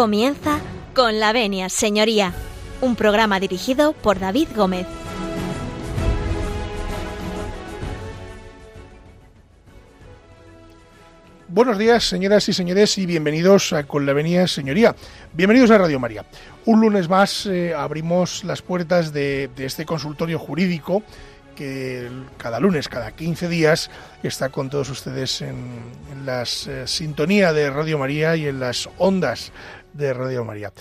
Comienza con la venia, señoría, un programa dirigido por David Gómez. Buenos días, señoras y señores, y bienvenidos a Con la Venia Señoría. Bienvenidos a Radio María. Un lunes más eh, abrimos las puertas de, este consultorio jurídico que cada lunes, cada 15 días, está con todos ustedes en, en la eh, sintonía de Radio María y en las ondas de Radio María.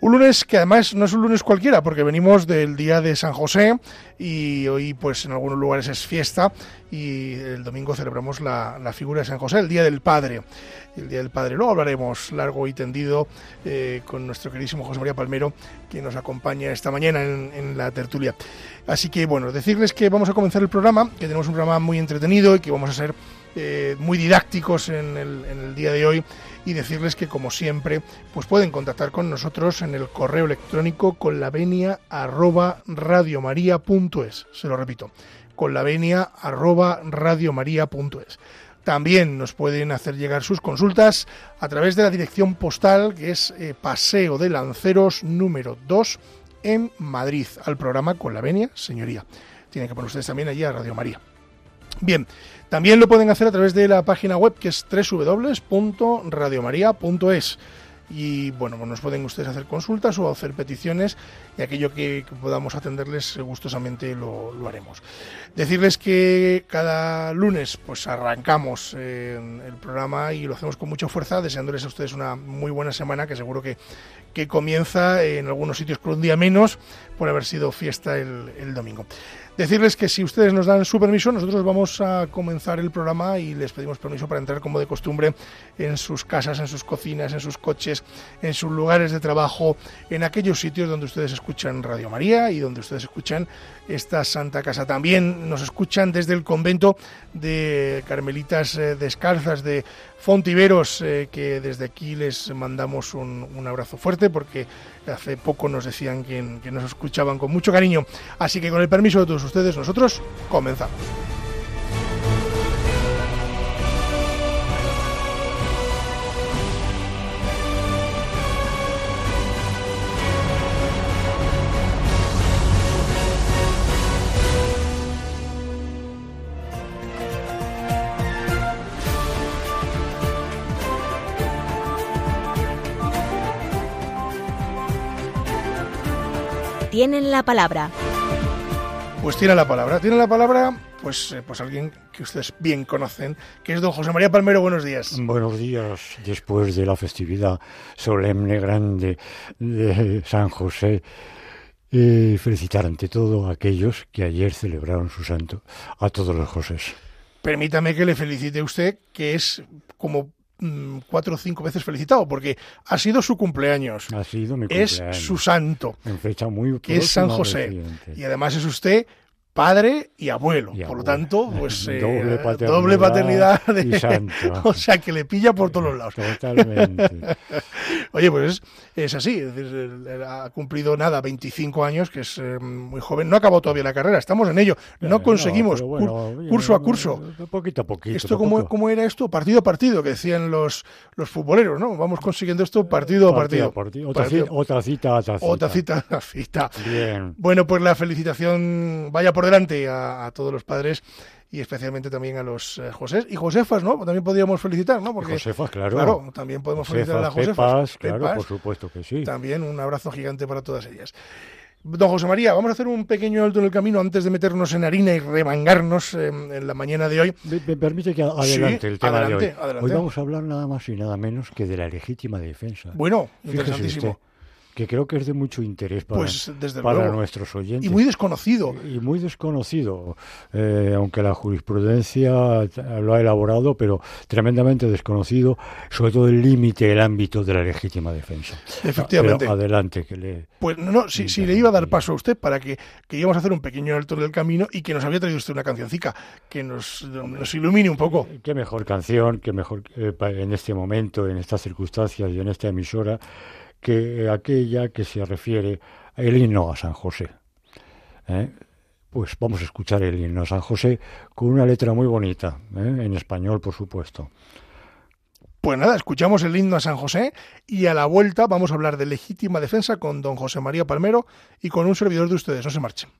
Un lunes que además no es un lunes cualquiera, porque venimos del día de San José y hoy pues en algunos lugares es fiesta y el domingo celebramos la, la figura de San José, el Día del Padre. El Día del Padre lo hablaremos largo y tendido eh, con nuestro queridísimo José María Palmero, que nos acompaña esta mañana en, la tertulia. Así que bueno, decirles que vamos a comenzar el programa, que tenemos un programa muy entretenido y que vamos a ser eh, muy didácticos en el, día de hoy y decirles que como siempre pues pueden contactar con nosotros en el correo electrónico con la venia arroba se lo repito con también nos pueden hacer llegar sus consultas a través de la dirección postal que es eh, Paseo de Lanceros número 2 en Madrid. Al programa con la venia señoría. Tienen que poner ustedes también allí a Radio María Bien, también lo pueden hacer a través de la página web que es www.radiomaria.es. Y bueno, nos pueden ustedes hacer consultas o hacer peticiones y aquello que, podamos atenderles gustosamente lo, haremos. Decirles que cada lunes pues arrancamos eh, el programa y lo hacemos con mucha fuerza, deseándoles a ustedes una muy buena semana que seguro que, que comienza en algunos sitios con un día menos por haber sido fiesta el domingo. Decirles que si ustedes nos dan su permiso, nosotros vamos a comenzar el programa y les pedimos permiso para entrar como de costumbre en sus casas, en sus cocinas, en sus coches, en sus lugares de trabajo, en aquellos sitios donde ustedes escuchan Radio María y donde ustedes escuchan esta Santa Casa. También nos escuchan desde el convento de Carmelitas Descalzas de Fontiveros, eh, que desde aquí les mandamos un, un, abrazo fuerte porque hace poco nos decían que nos escuchaban con mucho cariño. Así que con el permiso de todos ustedes, nosotros comenzamos. Tienen la palabra. Pues tiene la palabra. Tiene la palabra, pues, eh, pues alguien que ustedes bien conocen, que es don José María Palmero. Buenos días. Buenos días. Después de la festividad solemne grande de San José, eh, felicitar ante todo a aquellos que ayer celebraron su santo, a todos los Josés. Permítame que le felicite a usted, que es como cuatro o cinco veces felicitado, porque ha sido su cumpleaños. Ha sido mi cumpleaños. Es su santo. En fecha muy que es San José. Y además es usted padre y abuelo. Y por lo tanto, pues eh, Doble paternidad doble paternidad de- y santo. o sea que le pilla por todos los lados. Totalmente. Oye, pues es, es así, es decir, él ha cumplido nada, 25 años, que es eh, muy joven. No acabó todavía la carrera, estamos en ello. No Eh, conseguimos, bueno, curso a curso. Poquito a poquito. Esto cómo, cómo era esto, partido a partido, que decían los, los futboleros, ¿no? Vamos consiguiendo esto partido a partido. partido. Otra, Partido- cita, otra cita, otra cita. Otra cita a cita. Bien. Bueno, pues la felicitación vaya por delante a, a todos los padres y especialmente también a los eh, Josés y Josefas, ¿no? También podríamos felicitar, ¿no? Porque Josefas, claro. claro, también podemos felicitar a las Josefas, Josefas. Pepas, claro, Pepas, por supuesto que sí. También un abrazo gigante para todas ellas. Don José María, vamos a hacer un pequeño alto en el camino antes de meternos en harina y remangarnos eh, en la mañana de hoy. Me, me permite que adelante Sí, el tema adelante, de hoy. adelante. Hoy vamos a hablar nada más y nada menos que de la legítima defensa. Bueno, Fíjese interesantísimo. usted, que creo que es de mucho interés para, Pues desde para luego. nuestros oyentes. Y muy desconocido. y muy desconocido, eh, aunque la jurisprudencia lo ha elaborado, pero tremendamente desconocido, sobre todo el límite, el ámbito de la legítima defensa. Efectivamente. Pero adelante, que le... Pues no, si, si le iba a dar paso a usted para que, que íbamos a hacer un pequeño alto en el camino y que nos había traído usted una cancioncica que nos, nos ilumine un poco. Qué mejor canción, qué mejor eh, en este momento, en estas circunstancias y en esta emisora, que aquella que se refiere el himno a San José. ¿eh? Pues vamos a escuchar el himno a San José con una letra muy bonita, ¿eh? en español, por supuesto. Pues nada, escuchamos el himno a San José y a la vuelta vamos a hablar de legítima defensa con don José María Palmero y con un servidor de ustedes. No se marchen.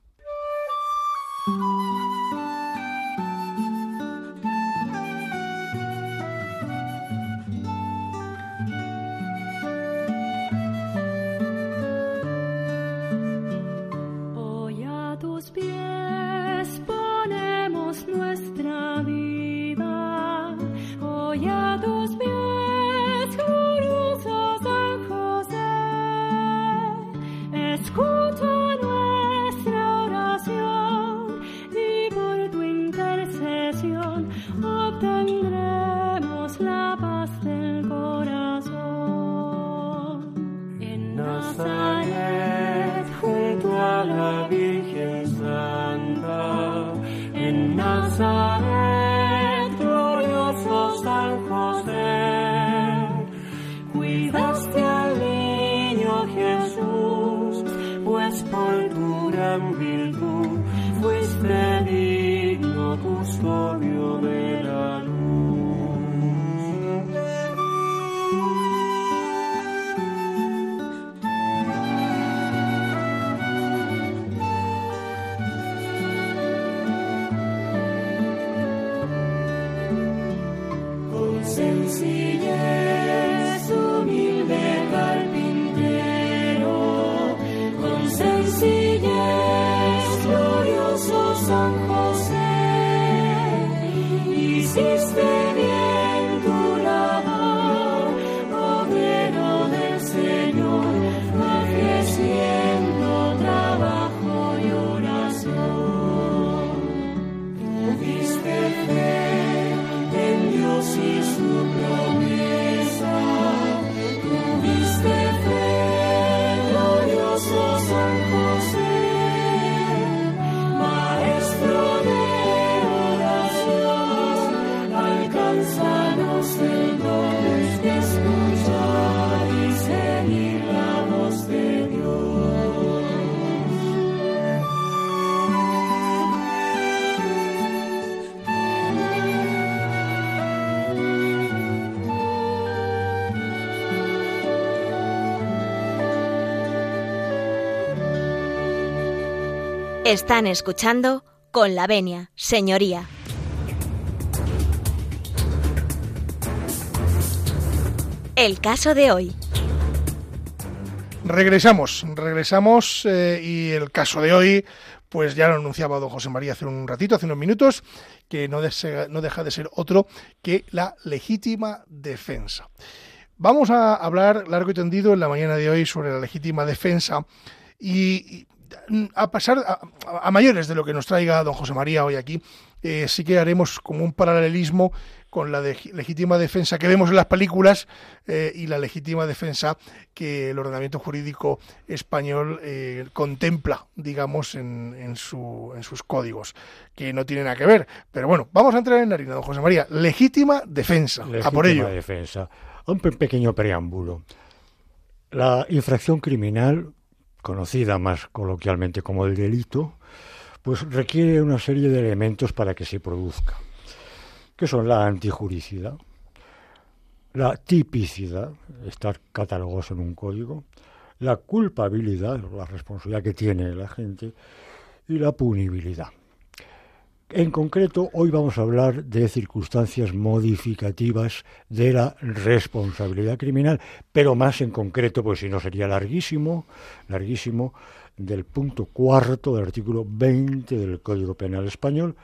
Están escuchando con la venia, señoría. El caso de hoy. Regresamos, regresamos eh, y el caso de hoy, pues ya lo anunciaba don José María hace un ratito, hace unos minutos, que no, no deja de ser otro que la legítima defensa. Vamos a hablar largo y tendido en la mañana de hoy sobre la legítima defensa y, a pasar a, mayores de lo que nos traiga don José María hoy aquí, eh, sí que haremos como un paralelismo con la legítima defensa que vemos en las películas eh, y la legítima defensa que el ordenamiento jurídico español eh, contempla, digamos, en, en, su, en sus códigos, que no tienen nada que ver. Pero bueno, vamos a entrar en harina, don José María. Legítima defensa, legítima a por ello. defensa. Un pequeño preámbulo. La infracción criminal conocida más coloquialmente como el delito, pues requiere una serie de elementos para que se produzca, que son la antijuricidad, la tipicidad, estar catalogados en un código, la culpabilidad, la responsabilidad que tiene la gente, y la punibilidad. En concreto, hoy vamos a hablar de circunstancias modificativas de la responsabilidad criminal, pero más en concreto, pues si no sería larguísimo, larguísimo, del punto cuarto del artículo 20 del Código Penal Español,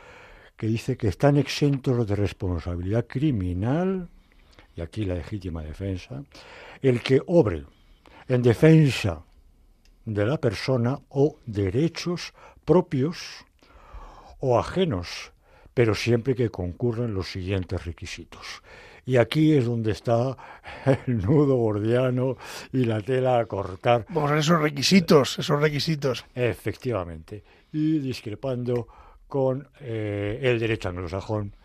que dice que están exentos de responsabilidad criminal, y aquí la legítima defensa, el que obre en defensa de la persona o derechos propios, o ajenos, pero siempre que concurran los siguientes requisitos. Y aquí es donde está el nudo gordiano y la tela a cortar. Ver esos requisitos, esos requisitos. Efectivamente. Y discrepando con eh, el derecho anglosajón.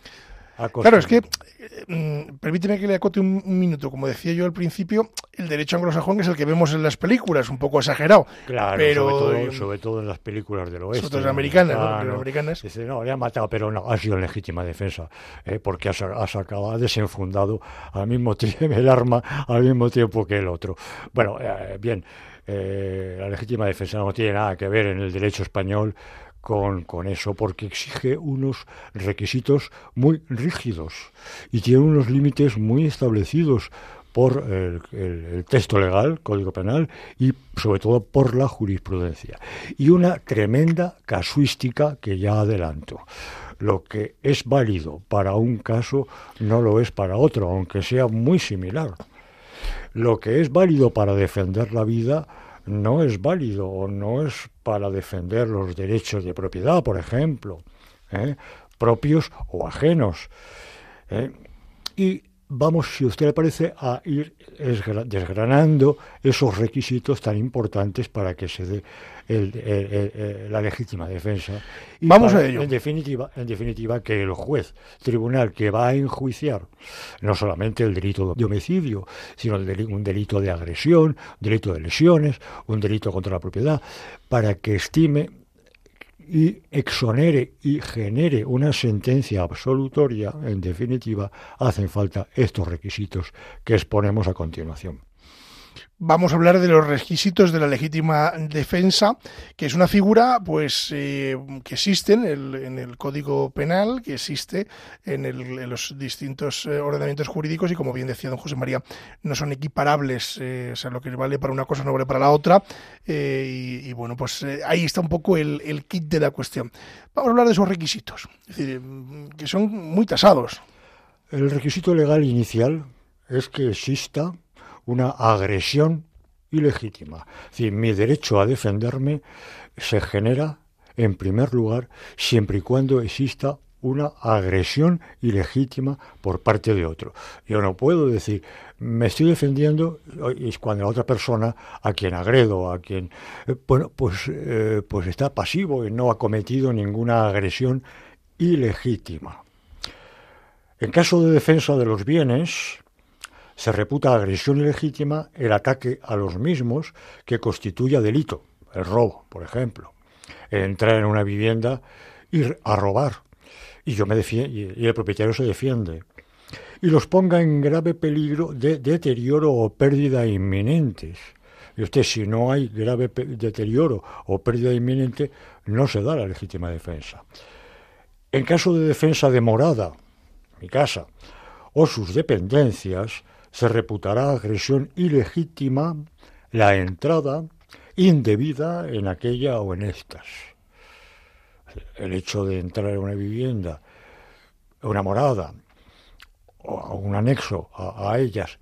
Claro, es que, mm, permíteme que le acote un, minuto. Como decía yo al principio, el derecho anglosajón es el que vemos en las películas, un poco exagerado. Claro, pero, sobre, todo, en las películas del oeste. Sobre americanas, ¿no? americanas. Dice, no, le ha matado, pero no, ha sido en legítima defensa, ¿eh? porque ha, sacado, ha desenfundado al mismo tiempo el arma al mismo tiempo que el otro. Bueno, eh, bien, eh, la legítima defensa no tiene nada que ver en el derecho español con, con, eso, porque exige unos requisitos muy rígidos y tiene unos límites muy establecidos por el, texto legal, Código Penal, y sobre todo por la jurisprudencia. Y una tremenda casuística que ya adelanto. Lo que es válido para un caso no lo es para otro, aunque sea muy similar. Lo que es válido para defender la vida no es válido o no es para defender los derechos de propiedad, por ejemplo, ¿eh? propios o ajenos. ¿eh? Y vamos, si a usted le parece, a ir desgranando esos requisitos tan importantes para que se dé la legítima defensa. vamos a ello. En definitiva, en definitiva, que el juez, tribunal que va a enjuiciar no solamente el delito de homicidio, sino un delito de agresión, un delito de lesiones, un delito contra la propiedad, para que estime y exonere y genere una sentencia absolutoria, en definitiva, hacen falta estos requisitos que exponemos a continuación. Vamos a hablar de los requisitos de la legítima defensa, que es una figura pues eh, que existe en el, Código Penal, que existe en, los distintos eh, ordenamientos jurídicos y como bien decía don José María, no son equiparables, eh, o sea, lo que vale para una cosa no vale para la otra y, bueno, pues ahí está un poco el, el kit de la cuestión. Vamos a hablar de esos requisitos, es decir, que son muy tasados. El requisito legal inicial es que exista una agresión ilegítima. Es decir, mi derecho a defenderme se genera, en primer lugar, siempre y cuando exista una agresión ilegítima por parte de otro. Yo no puedo decir, me estoy defendiendo es cuando la otra persona a quien agredo, a quien, eh, bueno, pues, eh, pues está pasivo y no ha cometido ninguna agresión ilegítima. En caso de defensa de los bienes, se reputa agresión ilegítima el ataque a los mismos que constituya delito, el robo, por ejemplo, entrar en una vivienda, ir a robar, y yo me y el propietario se defiende, y los ponga en grave peligro de deterioro o pérdida inminentes. Y usted, si no hay grave deterioro o pérdida inminente, no se da la legítima defensa. En caso de defensa de morada, mi casa, o sus dependencias, se reputará agresión ilegítima la entrada indebida en aquella o en estas. El hecho de entrar en una vivienda, una morada o un anexo a, ellas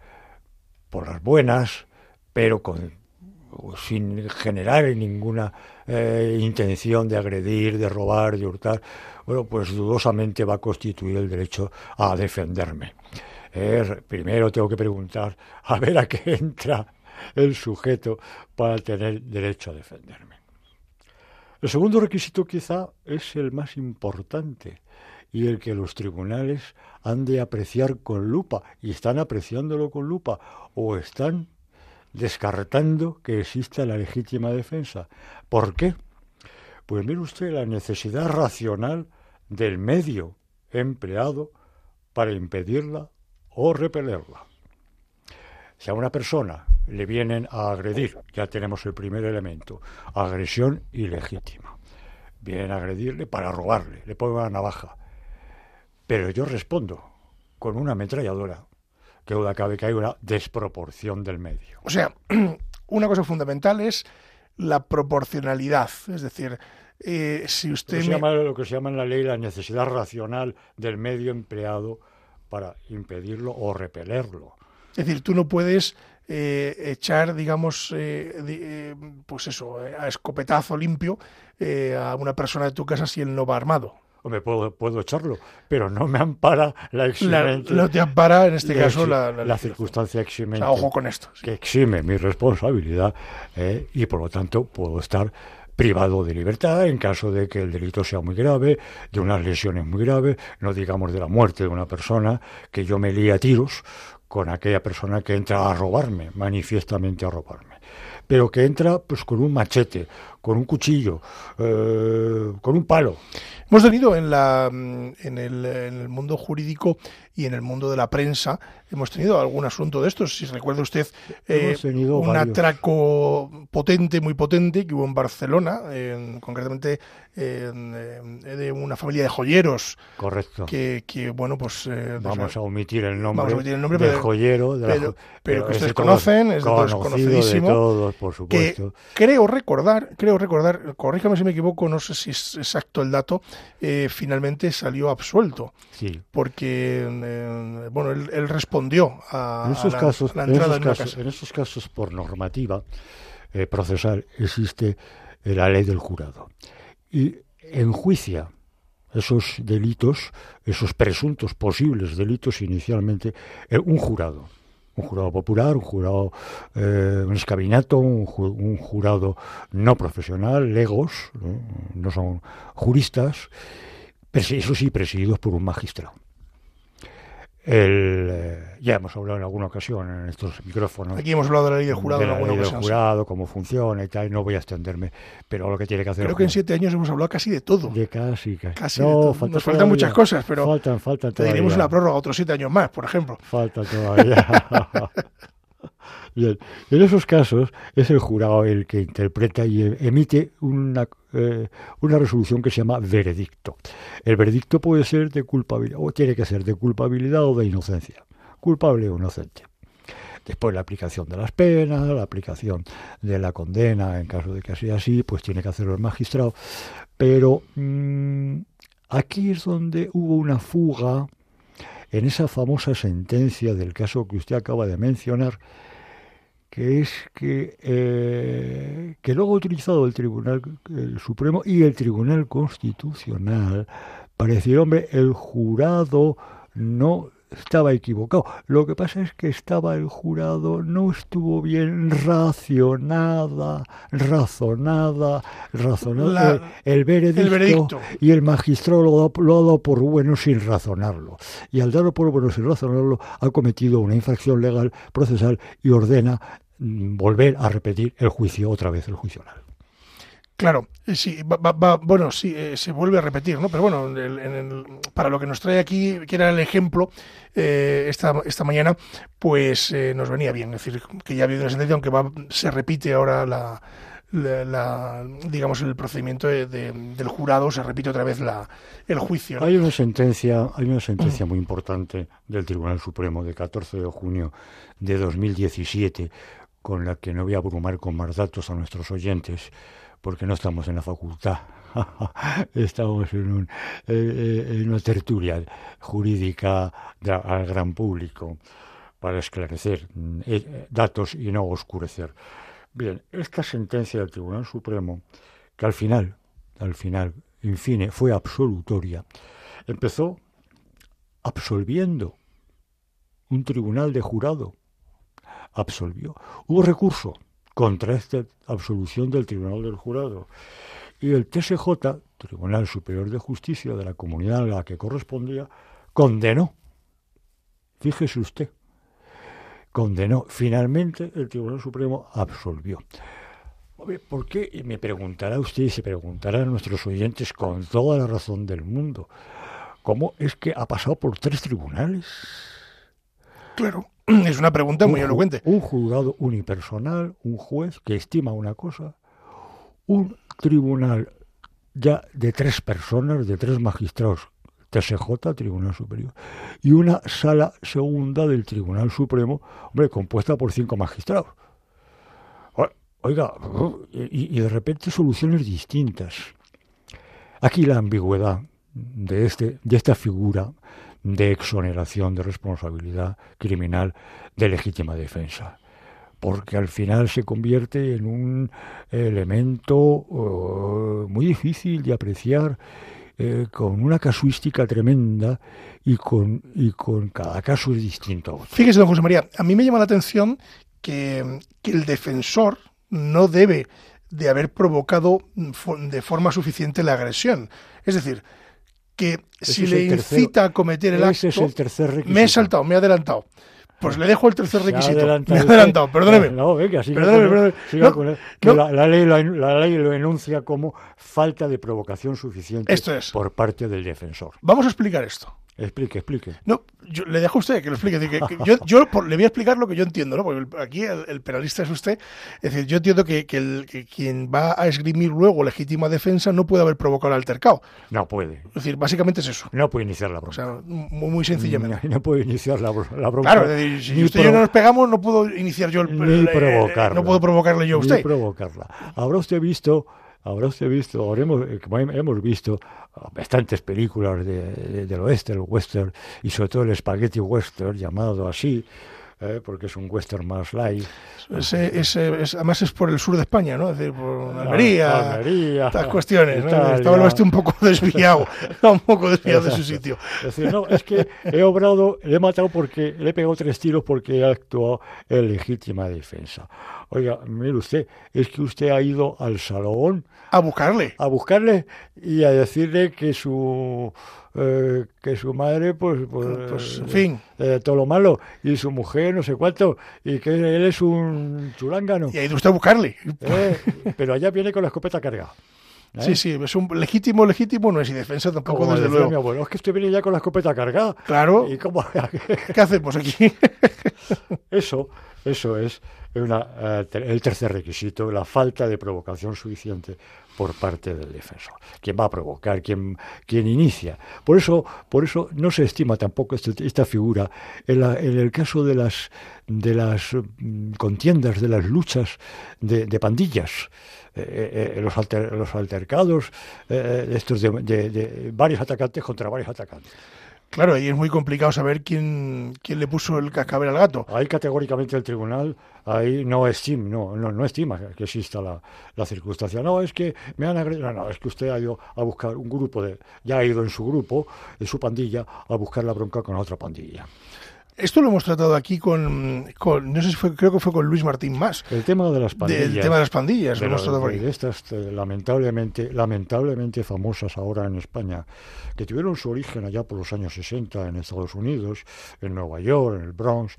por las buenas, pero con, sin generar ninguna eh, intención de agredir, de robar, de hurtar, bueno, pues dudosamente va a constituir el derecho a defenderme primero tengo que preguntar a ver a qué entra el sujeto para tener derecho a defenderme. El segundo requisito quizá es el más importante y el que los tribunales han de apreciar con lupa y están apreciándolo con lupa o están descartando que exista la legítima defensa. ¿Por qué? Pues mire usted la necesidad racional del medio empleado para impedirla o repelerla. Si a una persona le vienen a agredir, ya tenemos el primer elemento, agresión ilegítima. Vienen a agredirle para robarle, le pongo una navaja. Pero yo respondo con una ametralladora, que duda cabe que hay una desproporción del medio. O sea, una cosa fundamental es la proporcionalidad, es decir, eh, si usted... Llama, lo que se llama en la ley la necesidad racional del medio empleado para impedirlo o repelerlo. Es decir, tú no puedes eh, echar, digamos, eh, eh, pues eso, a escopetazo limpio a una persona de tu casa si él no va armado. Hombre, puedo, puedo echarlo, pero no me ampara la eximente. no te ampara, en este caso, la, la, circunstancia eximente. ojo con esto. Que exime mi responsabilidad y, por lo tanto, puedo estar privado de libertad en caso de que el delito sea muy grave, de unas lesiones muy graves, no digamos de la muerte de una persona, que yo me lía a tiros con aquella persona que entra a robarme, manifiestamente a robarme pero que entra pues con un machete, con un cuchillo, eh, con un palo. Hemos tenido en, la, en, el, en el mundo jurídico y en el mundo de la prensa, hemos tenido algún asunto de estos. Si recuerda usted eh, un atraco potente, muy potente, que hubo en Barcelona, concretamente de una familia de joyeros. Correcto. Que, que bueno, pues... Eh, vamos a omitir el nombre, del joyero. pero, que ustedes conocen, es conocidísimo. De todos, por supuesto. creo recordar, creo recordar, corríjame si me equivoco, no sé si es exacto el dato, eh, finalmente salió absuelto. Sí. Porque, eh, bueno, él, respondió a, esos la, casos, entrada en, esos casos, en esos casos, por normativa eh, procesal, existe la ley del jurado. Y enjuicia esos delitos, esos presuntos posibles delitos inicialmente, un jurado un jurado popular, un jurado, eh, un escabinato, un, jurado no profesional, legos, no son juristas, eso sí, presididos por un magistrado. El, eh, ya hemos hablado en alguna ocasión en estos micrófonos. Aquí hemos hablado de la ley del jurado en alguna ley del jurado, cómo funciona y tal, no voy a extenderme, pero lo que tiene que hacer. Creo que en siete años hemos hablado casi de todo. De casi, casi. casi no, Nos faltan muchas cosas, pero. Faltan, faltan todavía. Tendríamos una prórroga otros siete años más, por ejemplo. Falta todavía. Bien, en esos casos es el jurado el que interpreta y emite una, eh, una resolución que se llama veredicto. El veredicto puede ser de culpabilidad, o tiene que ser de culpabilidad o de inocencia, culpable o inocente. Después la aplicación de las penas, la aplicación de la condena, en caso de que sea así, pues tiene que hacerlo el magistrado. Pero mm, aquí es donde hubo una fuga en esa famosa sentencia del caso que usted acaba de mencionar, que es que, eh, que luego ha utilizado el Tribunal Supremo y el Tribunal Constitucional para decir, hombre, el jurado no estaba equivocado. Lo que pasa es que estaba el jurado, no estuvo bien racionada, razonada, razonada el, veredicto, y el magistrado lo, lo, ha dado por bueno sin razonarlo. Y al darlo por bueno sin razonarlo, ha cometido una infracción legal procesal y ordena Mm, volver a repetir el juicio otra vez, el juicio oral. Claro, eh, sí, va, bueno, sí, eh, se vuelve a repetir, ¿no? Pero bueno, para lo que nos trae aquí, que era el ejemplo eh, esta, esta mañana, pues nos venía bien. Es decir, que ya ha habido una sentencia, aunque va, se repite ahora la, la, digamos el procedimiento del jurado se repite otra vez la, el juicio. Hay una sentencia, hay una sentencia muy importante del Tribunal Supremo de 14 de junio de 2017 con la que no voy a abrumar con más datos a nuestros oyentes, porque no estamos en la facultad, estamos en, un, una tertulia jurídica al gran público para esclarecer eh, datos y no oscurecer. Bien, esta sentencia del Tribunal Supremo, que al final, al final, en fin, fue absolutoria, empezó absolviendo un tribunal de jurado absolvió. Hubo recurso contra esta absolución del Tribunal del Jurado. Y el TSJ, Tribunal Superior de Justicia de la comunidad a la que correspondía, condenó. Fíjese usted, condenó. Finalmente el Tribunal Supremo absolvió. ¿Por qué? Y me preguntará usted y se preguntará a nuestros oyentes con toda la razón del mundo. ¿Cómo es que ha pasado por tres tribunales? Claro. Es una pregunta muy elocuente. Un juzgado unipersonal, un juez que estima una cosa, un tribunal ya de tres personas, de tres magistrados, TSJ, Tribunal Superior, y una sala segunda del Tribunal Supremo, hombre, compuesta por cinco magistrados. Oiga, y, y de repente soluciones distintas. Aquí la ambigüedad de, este, de esta figura de exoneración de responsabilidad criminal de legítima defensa porque al final se convierte en un elemento uh, muy difícil de apreciar, eh, con una casuística tremenda y con, y con cada caso es distinto. Fíjese, don José María, a mí me llama la atención que, que el defensor no debe de haber provocado de forma suficiente la agresión. Es decir, que si le incita a cometer el acto, es el tercer me he saltado, me he adelantado. Pues le dejo el tercer requisito. Me he adelantado, perdóneme. No, venga, siga perdóneme, perdóneme. la, ley lo, la, ley lo, enuncia como falta de provocación suficiente por parte del defensor. Vamos a explicar esto. Explique, explique. No, yo, le dejo a usted que lo explique. Que, yo, yo le voy a explicar lo que yo entiendo, ¿no? Porque aquí el, penalista es usted. Es decir, yo entiendo que, el, quien va a esgrimir luego legítima defensa no puede haber provocado el altercado. No puede. Es decir, básicamente es eso. No puede iniciar la bronca. O sea, muy, muy sencillamente. No, puede iniciar la, la, bronca. Claro, es decir, si usted y yo no nos pegamos, no puedo iniciar yo el. Ni provocarla. No puedo provocarle yo a usted. Ni provocarla. Habrá usted visto habrá usted visto, hemos, hemos visto bastantes películas de, del oeste, el western, y sobre todo el spaghetti western, llamado así, eh, porque es un western más light. además es por el sur de España, ¿no? Es decir, por Almería, Almería estas cuestiones. ¿no? Estaba el oeste un poco desviado, un poco desviado de su sitio. Es decir, no, es que he obrado, le he matado porque le he pegado tres tiros porque he actuado en legítima defensa. Oiga, mire usted, es que usted ha ido al salón a buscarle. A buscarle y a decirle que su eh, que su madre, pues, pues, pues en fin, eh, todo lo malo, y su mujer, no sé cuánto, y que él es un chulángano. Y ido usted a buscarle. Eh, pero allá viene con la escopeta cargada. Sí, sí, es un legítimo, legítimo no es y defensa tampoco, desde luego. Mi abuelo, es que usted viene ya con la escopeta cargada. Claro. ¿Y cómo? ¿Qué hacemos aquí? eso, eso es el tercer requisito, la falta de provocación suficiente por parte del defensor. ¿Quién va a provocar? ¿Quién, quién inicia? Por eso, por eso no se estima tampoco este, esta figura. En, el caso de las, de las mm, contiendas, de las luchas de, pandillas, eh, eh, los, los altercados, eh, estos de varios atacantes contra varios atacantes. Claro, ahí es muy complicado saber quién, quién le puso el cascabel al gato. Ahí categóricamente el tribunal ahí no estima, no, no, no estima que exista la, la, circunstancia. No, es que me han agredido. No, no, es que usted ha ido a buscar un grupo de. Ya ha ido en su grupo, en su pandilla, a buscar la bronca con otra pandilla. Esto lo hemos tratado aquí con, no sé si fue, creo que fue con Luis Martín Más. El tema de las pandillas. el tema de las pandillas, lo hemos tratado de, estas eh, lamentablemente, lamentablemente famosas ahora en España, que tuvieron su origen allá por los años 60 en Estados Unidos, en Nueva York, en el Bronx,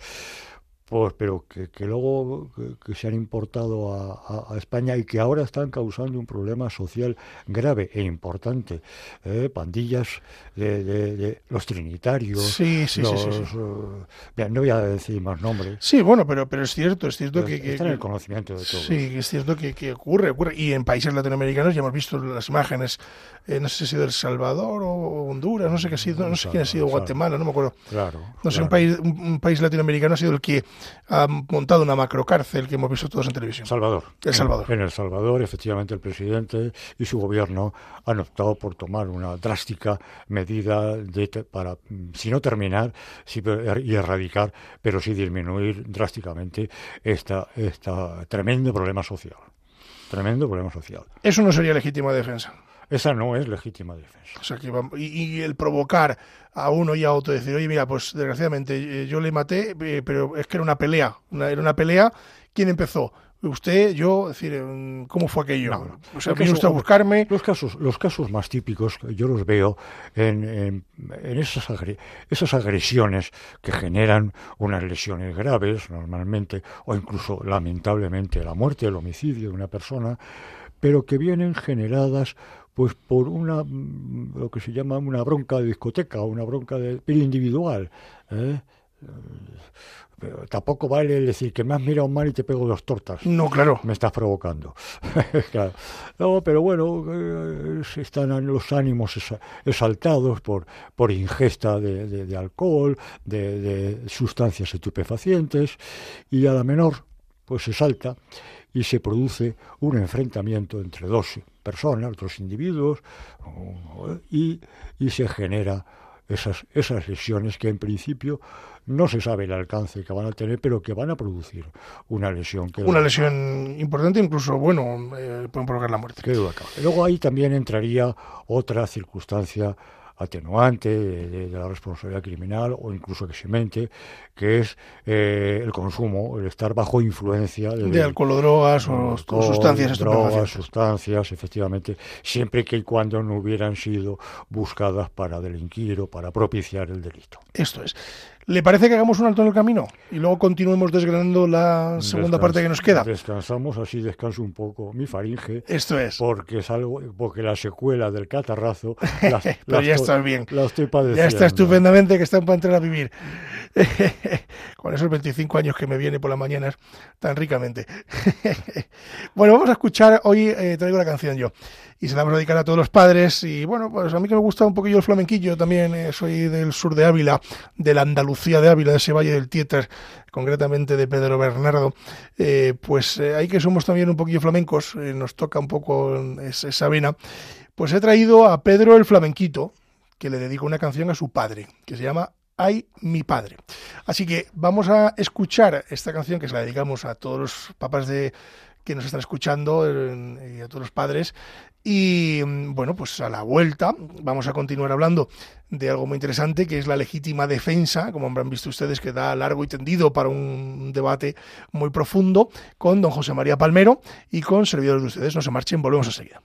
pues, pero que, que luego que, se han importado a, a, España y que ahora están causando un problema social grave e importante. ¿eh? Pandillas de, de, los trinitarios. Sí, sí, sí, sí, eh, no voy a decir más nombres. Sí, bueno, pero, pero es cierto, es cierto que, que, Está en el conocimiento de todos. Sí, es cierto que, que, ocurre, ocurre. Y en países latinoamericanos ya hemos visto las imágenes, eh, no sé si ha sido El Salvador o Honduras, no sé qué ha sido, no sé quién ha sido, Guatemala, no me acuerdo. Claro. No sé, un país, un país latinoamericano ha sido el que ha montado una macrocárcel que hemos visto todos en televisión. Salvador. El Salvador. En, El Salvador, efectivamente, el presidente y su gobierno han optado por tomar una drástica medida de, para, si no terminar y erradicar, pero sí disminuir drásticamente esta, esta tremendo problema social. Tremendo problema social. Eso no sería legítima defensa. Esa no es legítima defensa. O sea, que y, el provocar a uno y a otro, decir, oye, mira, pues desgraciadamente eh, yo le maté, eh, pero es que era una pelea, era una pelea. ¿Quién empezó? Usted, yo, es decir, ¿cómo fue aquello? o sea, vino usted a buscarme. Los casos, los casos más típicos, yo los veo en, en, esas, esas agresiones que generan unas lesiones graves, normalmente, o incluso, lamentablemente, la muerte, el homicidio de una persona, pero que vienen generadas pues por una mm, lo que se llama una bronca de discoteca o una bronca de piel individual. ¿eh? Pero tampoco vale decir que me has mirado mal y te pego dos tortas. No, claro. Me estás provocando. No, pero bueno, eh, están los ánimos exaltados por, por ingesta de, alcohol, de, de, sustancias estupefacientes, y a la menor, pues se salta y se produce un enfrentamiento entre dos personas, otros individuos, y, y se genera esas, esas lesiones que en principio no se sabe el alcance que van a tener, pero que van a producir una lesión. Que una lesión importante, incluso, bueno, eh, pueden provocar la muerte. Luego ahí también entraría otra circunstancia atenuante de, la responsabilidad criminal o incluso eximente, que es eh, el consumo, el estar bajo influencia de, alcohol o drogas o sustancias drogas, sustancias, efectivamente, siempre que y cuando no hubieran sido buscadas para delinquir o para propiciar el delito. Esto es. ¿Le parece que hagamos un alto en el camino y luego continuemos desgranando la segunda parte que nos queda? Descansamos, así descanso un poco mi faringe. Esto es. Porque es algo, porque la secuela del catarrazo. La, Pero ya estás bien. La estoy padeciendo. Ya está estupendamente que están para entrar a vivir. Con esos 25 años que me viene por las mañanas tan ricamente. bueno, vamos a escuchar. Hoy eh, traigo la canción yo y se la vamos a dedicar a todos los padres. Y bueno, pues a mí que me gusta un poquillo el flamenquillo, también eh, soy del sur de Ávila, de la Andalucía de Ávila, de ese valle del Tietar, concretamente de Pedro Bernardo, eh, pues eh, ahí que somos también un poquillo flamencos, nos toca un poco esa vena, pues he traído a Pedro el Flamenquito, que le dedico una canción a su padre, que se llama Ay, mi padre. Así que vamos a escuchar esta canción que se la dedicamos a todos los papás de que nos están escuchando y a todos los padres y mm, bueno, pues a la vuelta vamos a continuar hablando de algo muy interesante que es la legítima defensa, como habrán visto ustedes, que da largo y tendido para un debate muy profundo con don José María Palmero y con servidores de ustedes. No se marchen, volvemos enseguida.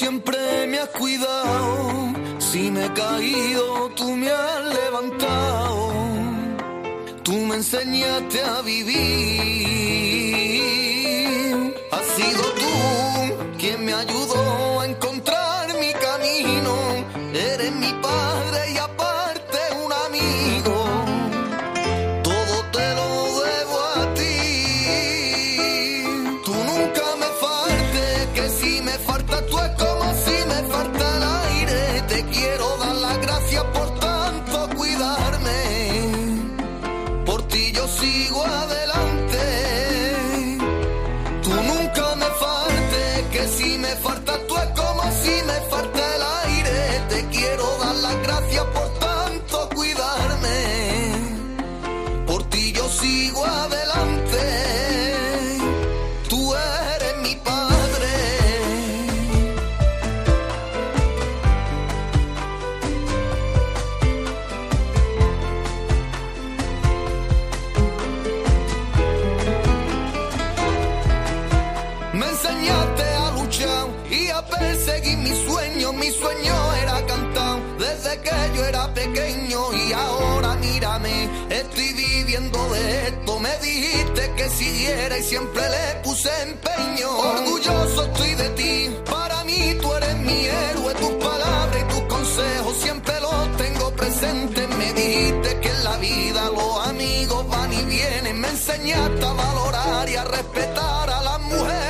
Siempre me has cuidado. Si me he caído, tú me has levantado. Tú me enseñaste a vivir. Y siempre le puse empeño. Orgulloso estoy de ti, para mí tú eres mi héroe, tus palabras y tus consejos siempre los tengo presentes. Me dijiste que en la vida los amigos van y vienen, me enseñaste a valorar y a respetar a las mujeres.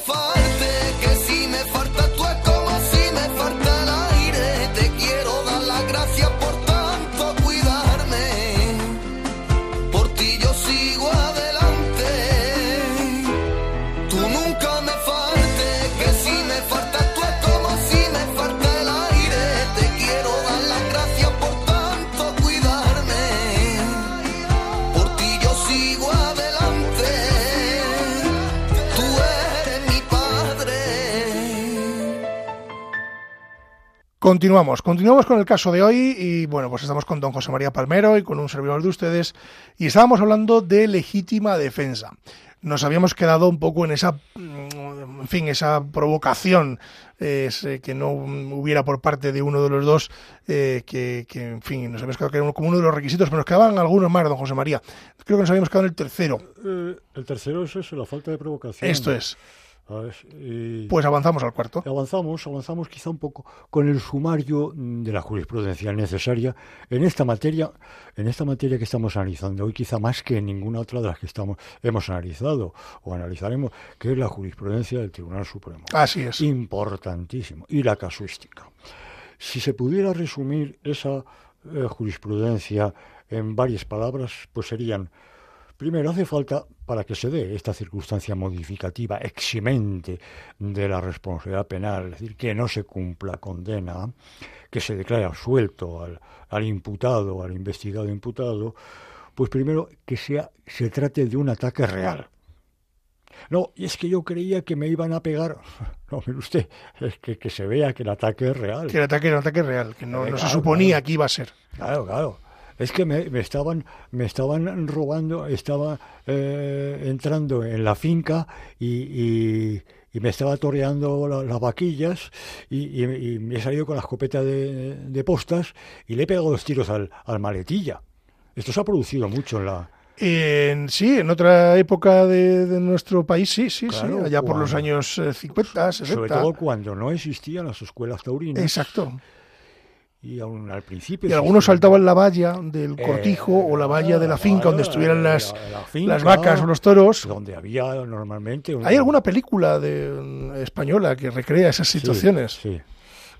Continuamos, continuamos con el caso de hoy y bueno, pues estamos con don José María Palmero y con un servidor de ustedes y estábamos hablando de legítima defensa. Nos habíamos quedado un poco en esa, mm, en fin, esa provocación eh, que no hubiera por parte de uno de los dos, eh, que, que, en fin, nos habíamos quedado que era como uno de los requisitos, pero nos quedaban algunos más, don José María. Creo que nos habíamos quedado en el tercero. Eh, el tercero es eso, la falta de provocación. Esto es. Y Pues avanzamos al cuarto. avanzamos, avanzamos quizá un poco con el sumario de la jurisprudencia necesaria en esta materia, en esta materia que estamos analizando hoy, quizá más que en ninguna otra de las que estamos hemos analizado o analizaremos, que es la jurisprudencia del Tribunal Supremo. Así es. Importantísimo. Y la casuística. Si se pudiera resumir esa eh, jurisprudencia en varias palabras, pues serían, primero, hace falta, para que se dé esta circunstancia modificativa eximente de la responsabilidad penal, es decir, que no se cumpla condena, que se declare absuelto al, al imputado, al investigado imputado, pues primero que sea, se trate de un ataque real. No, y es que yo creía que me iban a pegar. No, mire usted, es que, que se vea que el ataque es real. Que el ataque era un ataque real, que no, Eh, no se suponía claro. que iba a ser. Claro, claro. Es que me, me estaban me estaban robando, estaba eh, entrando en la finca y, y- y me estaba toreando la- las vaquillas y, y- y me he salido con la escopeta de, de postas y le he pegado dos tiros al, al maletilla. Esto se ha producido mucho en la... Sí, en otra época de, de nuestro país, sí, sí, Claro, sí, allá por los años eh, 50, 60. Sobre todo cuando no existían las escuelas taurinas. Exacto. Y aún al principio... Y algunos saltaban la valla del Eh, cortijo o la valla de la finca donde estuvieran la- las, la finca, las vacas o los toros. Donde había normalmente... ¿Hay alguna película de, mm, española que recrea esas situaciones? Sí,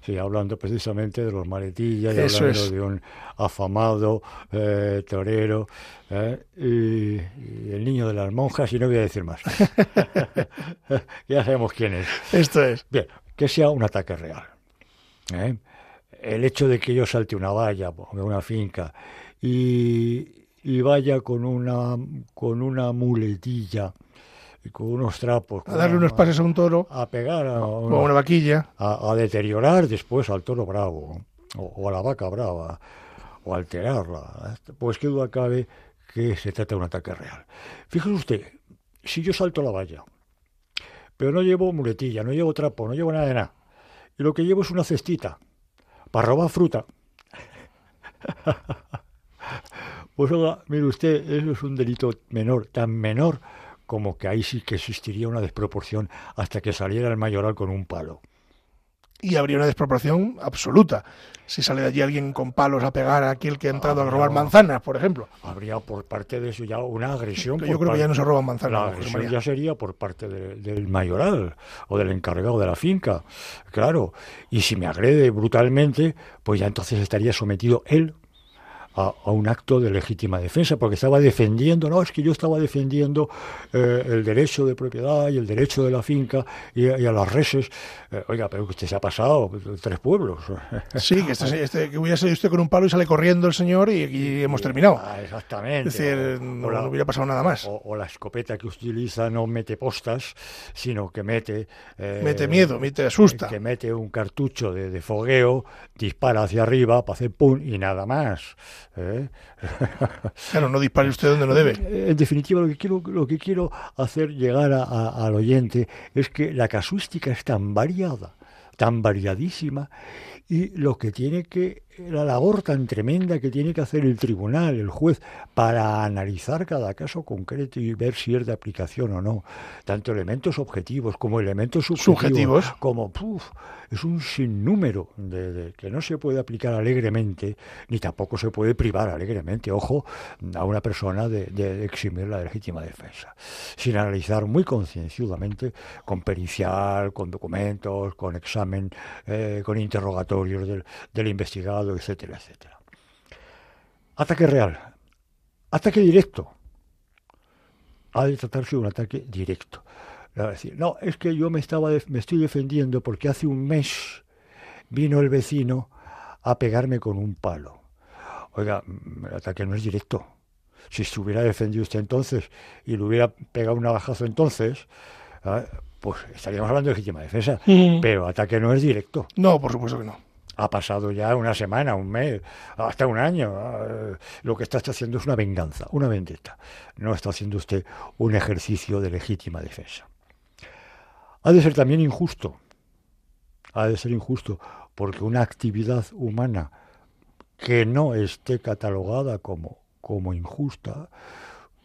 sí, hablando precisamente de los maletillas, y hablando es. de un afamado eh, torero eh, y, y el niño de las monjas, y no voy a decir más. ya sabemos quién es. Esto es. Bien, que sea un ataque real. ¿eh? El hecho de que yo salte una valla de una finca y, y vaya con una, con una muletilla y con unos trapos A darle unos pases a un toro a pegar a, o una vaquilla. a, a deteriorar después al toro bravo o, o a la vaca brava o alterarla. Pues qué duda cabe que se trata de un ataque real. Fíjese usted, si yo salto la valla, pero no llevo muletilla, no llevo trapo, no llevo nada de nada, y lo que llevo es una cestita para robar fruta, pues oiga, mire usted, eso es un delito menor, tan menor como que ahí sí que existiría una desproporción hasta que saliera el mayoral con un palo. Y habría una desproporción absoluta. Si sale de allí alguien con palos a pegar a aquel que ha entrado a robar manzanas, por ejemplo. Habría por parte de eso ya una agresión. Yo creo que ya no se roban La manzanas. José agresión ya sería por parte de- del mayoral o del encargado de la finca, claro. Y si me agrede brutalmente, pues ya entonces estaría sometido él a, a un acto de legítima defensa, porque estaba defendiendo, no, es que yo estaba defendiendo eh, el derecho de propiedad y el derecho de la finca y, y a las reses. Eh, oiga, pero que usted se ha pasado tres pueblos. Sí, que, este, este- que hubiera salido usted con un palo y sale corriendo el señor y hemos terminado. Ah, exactamente. Es decir, no, o la- no hubiera pasado nada más. O, o la escopeta que utiliza no mete postas, sino que mete... eh, Mete miedo, mete asusta. Que mete un cartucho de, de fogueo, dispara hacia arriba para hacer pum y nada más. ¿Eh? Claro, no dispare usted donde no debe. Eh, En definitiva, lo que quiero, lo que quiero hacer llegar a- a- al oyente es que la casuística es tan variada, tan variadísima, y lo que tiene que, la labor tan tremenda que tiene que hacer el tribunal, el juez, para analizar cada caso concreto y ver si es de aplicación o no, tanto elementos objetivos como elementos subjetivos, Subjetivos. como es un sinnúmero de, de- que no se puede aplicar alegremente, ni tampoco se puede privar alegremente, ojo, a una persona de, de eximir la legítima defensa, sin analizar muy concienzudamente, con pericial, con documentos, con examen, eh, con interrogatorios del, del investigado, etcétera, etcétera. Ataque real, ataque directo. Ha de tratarse de un ataque directo. Decir, no, es que yo me, estaba me estoy defendiendo porque hace un mes vino el vecino a pegarme con un palo. Oiga, mm, el ataque no es directo. Si se hubiera defendido usted entonces y le hubiera pegado un navajazo entonces, ah, pues estaríamos hablando de legítima defensa. Mm. Pero ataque no es directo. No, por supuesto que no. Ha pasado ya una semana, un mes, hasta un año. Eh, Lo que está haciendo es una venganza, una vendetta. No está haciendo usted un ejercicio de legítima defensa. Ha de ser también injusto. Ha de ser injusto porque una actividad humana que no esté catalogada como, como injusta,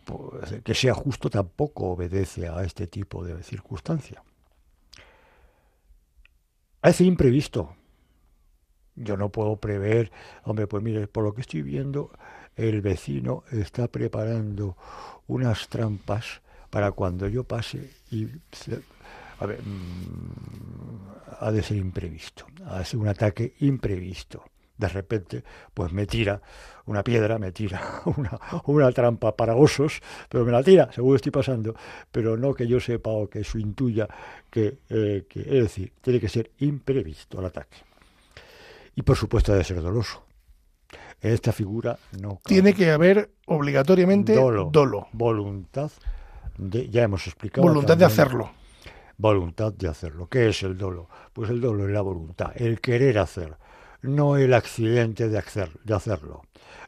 pues, que sea justo tampoco obedece a este tipo de circunstancia. Hace imprevisto. Yo no puedo prever, hombre, pues mire, por lo que estoy viendo, el vecino está preparando unas trampas para cuando yo pase y a ver, mmm, ha de ser imprevisto, ha de ser un ataque imprevisto. De repente, pues me tira una piedra, me tira una, una trampa para osos, pero me la tira, seguro estoy pasando, pero no que yo sepa o que su intuya que, eh, que, es decir, tiene que ser imprevisto el ataque. Y por supuesto ha de ser doloso. En esta figura no. Tiene que haber obligatoriamente dolo. dolo. Voluntad, de, ya hemos explicado. Voluntad también, de hacerlo voluntad de hacerlo. ¿Qué es el dolo? Pues el dolo es la voluntad, el querer hacer, no el accidente de, hacer, de hacerlo,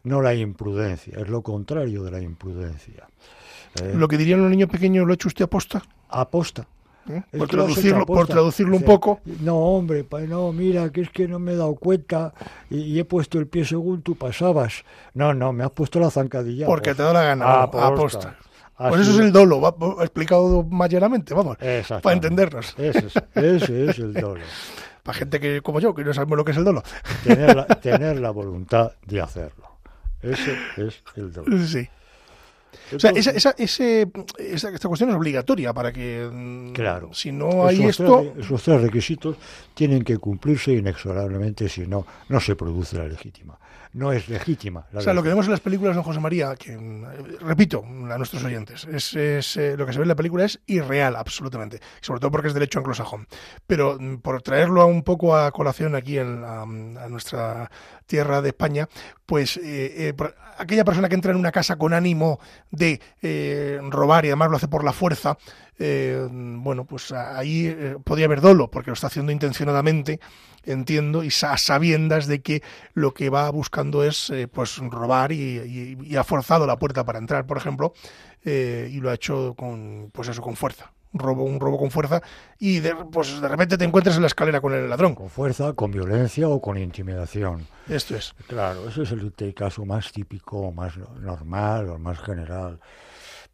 no la imprudencia, es lo contrario de la imprudencia. ¿Eh? Lo que dirían los niños pequeños, ¿lo ha hecho usted aposta? Aposta. ¿Eh? Por, traducirlo, por traducirlo un poco. No, hombre, no, mira, que es que no me he dado cuenta y, y, he puesto el pie según tú pasabas. No, no, me has puesto la zancadilla. Porque te da la gana. Aposta. aposta. Así pues eso es el dolo, va, explicado mayeramente, vamos, para entendernos. Ese es, ese es el dolo. para gente que como yo, que no sabemos lo que es el dolo. Tener la, tener la voluntad de hacerlo. Ese es el dolo. Sí. O sea, esa, esa, ese, esa, esta cuestión es obligatoria para que. mm, Claro. Si no hay esos esto. Tres, esos tres requisitos tienen que cumplirse inexorablemente, si no, no se produce la legítima. No es legítima. O sea, lo que vemos en las películas de José María, que mm, repito a nuestros oyentes, es, es eh, lo que se ve en la película es irreal, absolutamente. Sobre todo porque es derecho anglosajón. Pero mm, por traerlo a un poco a colación aquí en, a, a nuestra tierra de España, pues eh, eh, aquella persona que entra en una casa con ánimo de eh, robar y además lo hace por la fuerza, eh, bueno, pues ahí podría haber dolo, porque lo está haciendo intencionadamente, entiendo, y a sabiendas de que lo que va buscando es eh, pues robar y, y, y, ha forzado la puerta para entrar, por ejemplo, y lo ha hecho con, pues eso, con fuerza un robo, un robo con fuerza y de, pues de repente te encuentras en la escalera con el ladrón. Con fuerza, con violencia o con intimidación. Esto es. Claro, ese es el, el caso más típico, más normal o más general.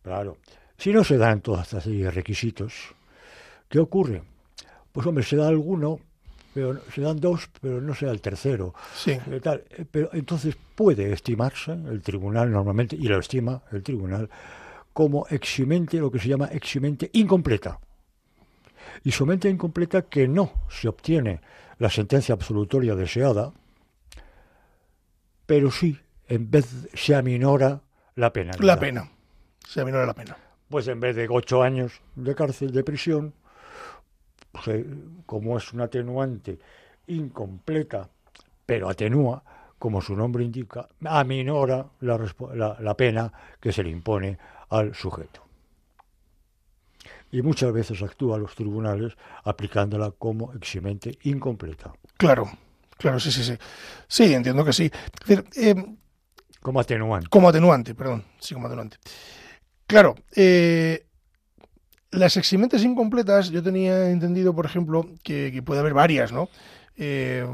Claro. Si no se dan todas estas requisitos, ¿qué ocurre? Pues hombre, se da alguno, pero se dan dos, pero no se da el tercero. Sí. Eh, tal. Pero entonces puede estimarse el tribunal normalmente, y lo estima el tribunal, como eximente, lo que se llama eximente incompleta. Y somente incompleta que no se obtiene la sentencia absolutoria deseada, pero sí, en vez se aminora la pena. La pena. Se aminora la pena. Pues en vez de ocho años de cárcel, de prisión, como es un atenuante incompleta, pero atenúa, como su nombre indica, aminora la, la, la pena que se le impone al sujeto. Y muchas veces actúan los tribunales aplicándola como eximente incompleta. Claro, claro, sí, sí, sí. Sí, entiendo que sí. Es decir, eh, como atenuante. Como atenuante, perdón. Sí, como atenuante. Claro, eh, las eximentes incompletas, yo tenía entendido, por ejemplo, que, puede haber varias, ¿no? Eh,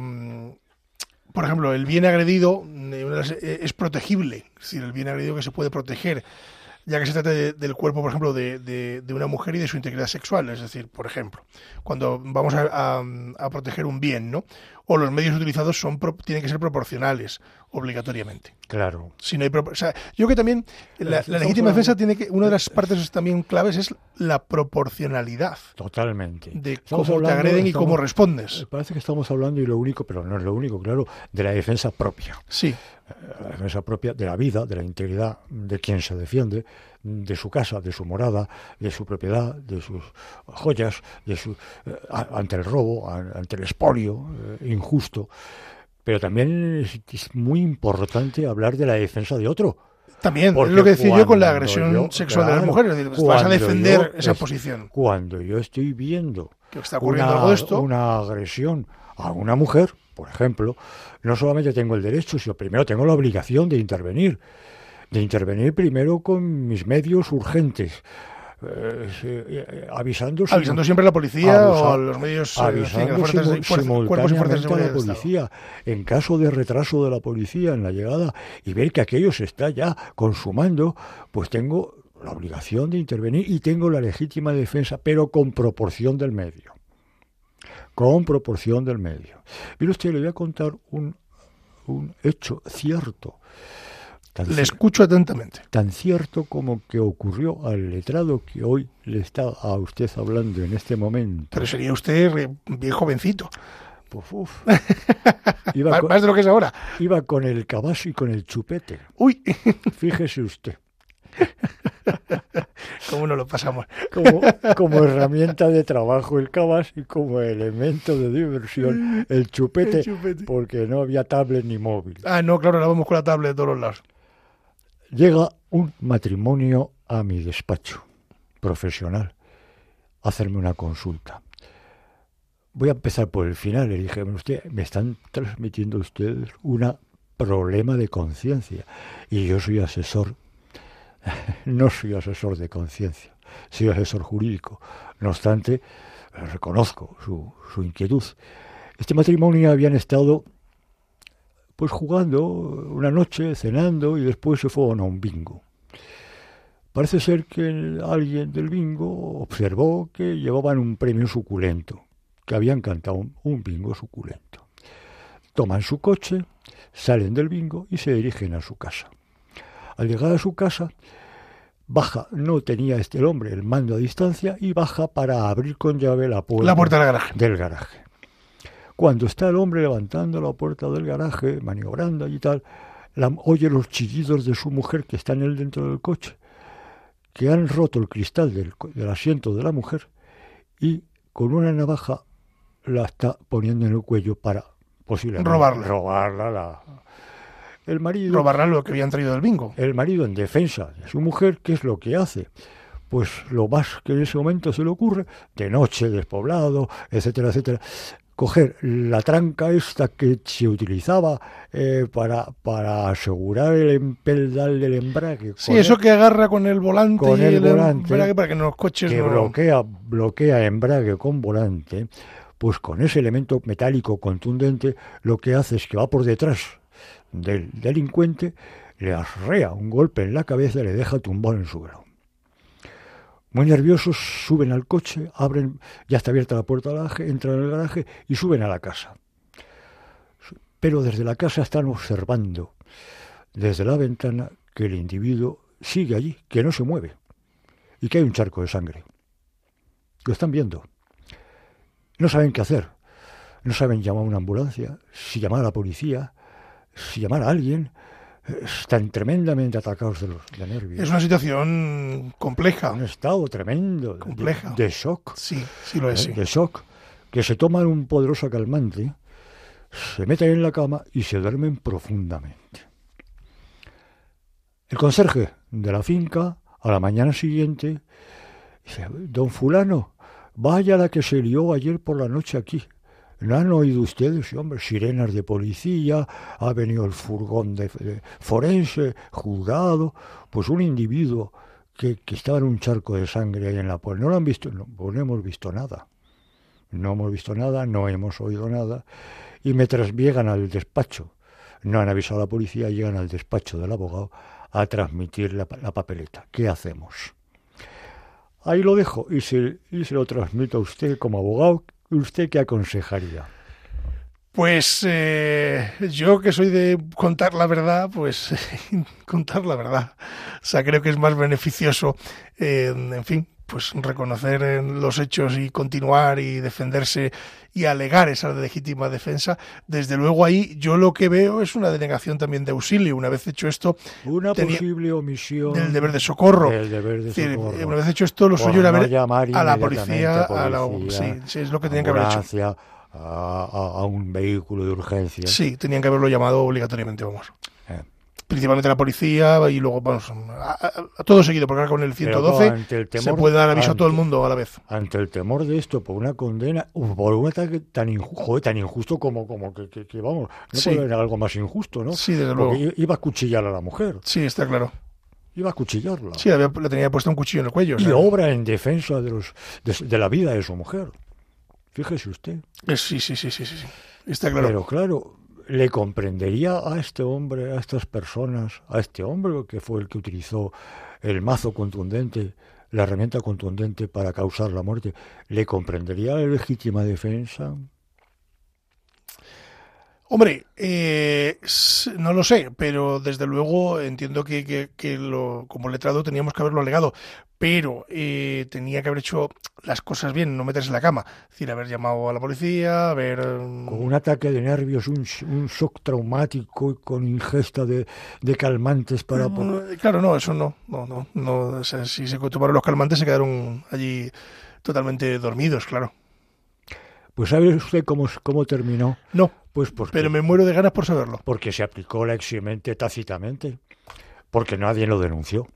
por ejemplo, el bien agredido es protegible, es decir, el bien agredido que se puede proteger ya que se trata de, del cuerpo, por ejemplo, de, de, de, una mujer y de su integridad sexual. Es decir, por ejemplo, cuando vamos a proteger un bien, ¿no? O los medios utilizados son tienen que ser proporcionales, obligatoriamente. Claro. Si no hay o sea, yo creo que también la, la legítima defensa tiene que, una de las partes también claves es la proporcionalidad. Totalmente. De estamos cómo te agreden y cómo respondes. Parece que estamos hablando, y lo único, pero no es lo único, claro, de la defensa propia. Sí la defensa propia de la vida, de la integridad de quien se defiende, de su casa, de su morada, de su propiedad, de sus joyas, de su, eh, ante el robo, ante el expolio eh, injusto. Pero también es, es, muy importante hablar de la defensa de otro. También, Porque es lo que decía yo con la agresión yo, sexual claro, de las mujeres, es decir, vas a defender esa es, posición. Cuando yo estoy viendo que está ocurriendo una, algo de esto, una agresión a una mujer, por ejemplo, no solamente tengo el derecho, sino primero tengo la obligación de intervenir. De intervenir primero con mis medios urgentes. Eh, eh, avisando, avisando siempre a la policía o a los medios eh, avisando simultáneamente a la policía en caso de retraso de la policía en la llegada y ver que aquello se está ya consumando pues tengo la obligación de intervenir y tengo la legítima defensa pero con proporción del medio con proporción del medio. Mire usted, le voy a contar un, un hecho cierto. Le escucho atentamente. Tan cierto como que ocurrió al letrado que hoy le está a usted hablando en este momento. Pero sería usted bien jovencito. Pues, uf. Iba más, de lo que es ahora. Iba con el caballo y con el chupete. Uy. Fíjese usted. ¿Cómo no lo pasamos? Como, herramienta de trabajo el cabas y como elemento de diversión el chupete, porque no había tablet ni móvil. Ah, no, claro, la vamos con la tablet de todos los lados. Llega un matrimonio a mi despacho profesional a hacerme una consulta. Voy a empezar por el final. Le dije, usted, me están transmitiendo ustedes un problema de conciencia y yo soy asesor no soy asesor de conciencia, soy asesor jurídico. No obstante, reconozco su, su inquietud. Este matrimonio habían estado pues jugando una noche, cenando y después se fueron a un bingo. Parece ser que alguien del bingo observó que llevaban un premio suculento, que habían cantado un bingo suculento. Toman su coche, salen del bingo y se dirigen a su casa. Al llegar a su casa, baja, no tenía este el hombre el mando a distancia y baja para abrir con llave la puerta, la puerta del garaje. del garaje. Cuando está el hombre levantando la puerta del garaje, maniobrando y tal, oye los chillidos de su mujer que está en el dentro del coche, que han roto el cristal del, del asiento de la mujer y con una navaja la está poniendo en el cuello para posiblemente robarla, robarla la, el marido... Robará lo que habían traído del bingo. El marido en defensa de su mujer, ¿qué es lo que hace? Pues lo más que en ese momento se le ocurre, de noche, despoblado, etcétera, etcétera, coger la tranca esta que se utilizaba eh, para, para asegurar el empedal del embrague. Sí, eso que agarra con el volante con el, volante, embrague para que los coches que bloquea, bloquea embrague con volante, pues con ese elemento metálico contundente lo que hace es que va por detrás del delincuente, le arrea un golpe en la cabeza y le deja tumbado en su suelo. Muy nerviosos, suben al coche, abren, ya está abierta la puerta del garaje, entran en el garaje y suben a la casa. Pero desde la casa están observando, desde la ventana, que el individuo sigue allí, que no se mueve, y que hay un charco de sangre. Lo están viendo. No saben qué hacer. No saben llamar a una ambulancia, si llamar a la policía, si llamar a alguien, están tremendamente atacados de los de nervios. Es una situación compleja. Un estado tremendo. Compleja. De, shock. Sí, sí lo es. ¿Eh? De shock. Que se toman un poderoso calmante, se meten en la cama y se duermen profundamente. El conserje de la finca, a la mañana siguiente, dice, don fulano, vaya la que se lió ayer por la noche aquí. ¿No han oído ustedes, hombre, sirenas de policía? Ha venido el furgón de, forense, juzgado. Pues un individuo que, que, estaba en un charco de sangre ahí en la puerta. No lo han visto, no, pues no hemos visto nada. No hemos visto nada, no hemos oído nada. Y mientras llegan al despacho, no han avisado a la policía, llegan al despacho del abogado a transmitir la, la papeleta. ¿Qué hacemos? Ahí lo dejo y se, y se lo transmito a usted como abogado ¿Usted qué aconsejaría? Pues eh, yo que soy de contar la verdad, pues contar la verdad. O sea, creo que es más beneficioso, eh, en fin, pues reconocer los hechos y continuar y defenderse y alegar esa legítima defensa. Desde luego ahí yo lo que veo es una denegación también de auxilio. Una vez hecho esto... Una posible omisión... Del deber de socorro. Del deber de socorro. una vez hecho esto lo suyo era ver a la policía, a la... Sí, es lo que tenían que haber hecho. A, a, un vehículo de urgencia. Sí, tenían que haberlo llamado obligatoriamente, vamos. Principalmente la policía y luego, vamos, a, a- a todo seguido, porque ahora con el Pero, 112 ante el se puede dar aviso a todo el ante- mundo a la vez. Ante el temor de esto, por una condena, por un ataque tan, inju- joder, tan injusto como, como que, que- que, vamos, no Sí. puede haber algo más injusto, ¿no? Sí, desde Porque luego. iba a cuchillar a la mujer, Sí, está claro. iba a cuchillarla. Sí, había- le tenía puesto un cuchillo en el cuello. y obra en defensa de, los, de la vida de su mujer. Fíjese usted. eh, sí, sí, sí, sí, sí, sí. Está claro. Pero claro, le comprendería a este hombre, a estas personas, a este hombre que fue el que utilizó el mazo contundente, la herramienta contundente para causar la muerte, ¿le comprendería la legítima defensa? Hombre, eh, no lo sé, pero desde luego entiendo que, que- que lo, como letrado teníamos que haberlo alegado, pero eh, tenía que haber hecho las cosas bien, no meterse en la cama. Es decir, haber llamado a la policía, haber... mm, Con un ataque de nervios, un, sh- un shock traumático y con ingesta de, de calmantes para... Mm, Claro, no, eso no, no, no, no. o sea, si se tomaron los calmantes se quedaron allí totalmente dormidos, claro. Pues ¿sabe usted cómo, cómo terminó? No, Pues porque, pero me muero de ganas por saberlo. porque se aplicó la eximente tácitamente, porque nadie lo denunció.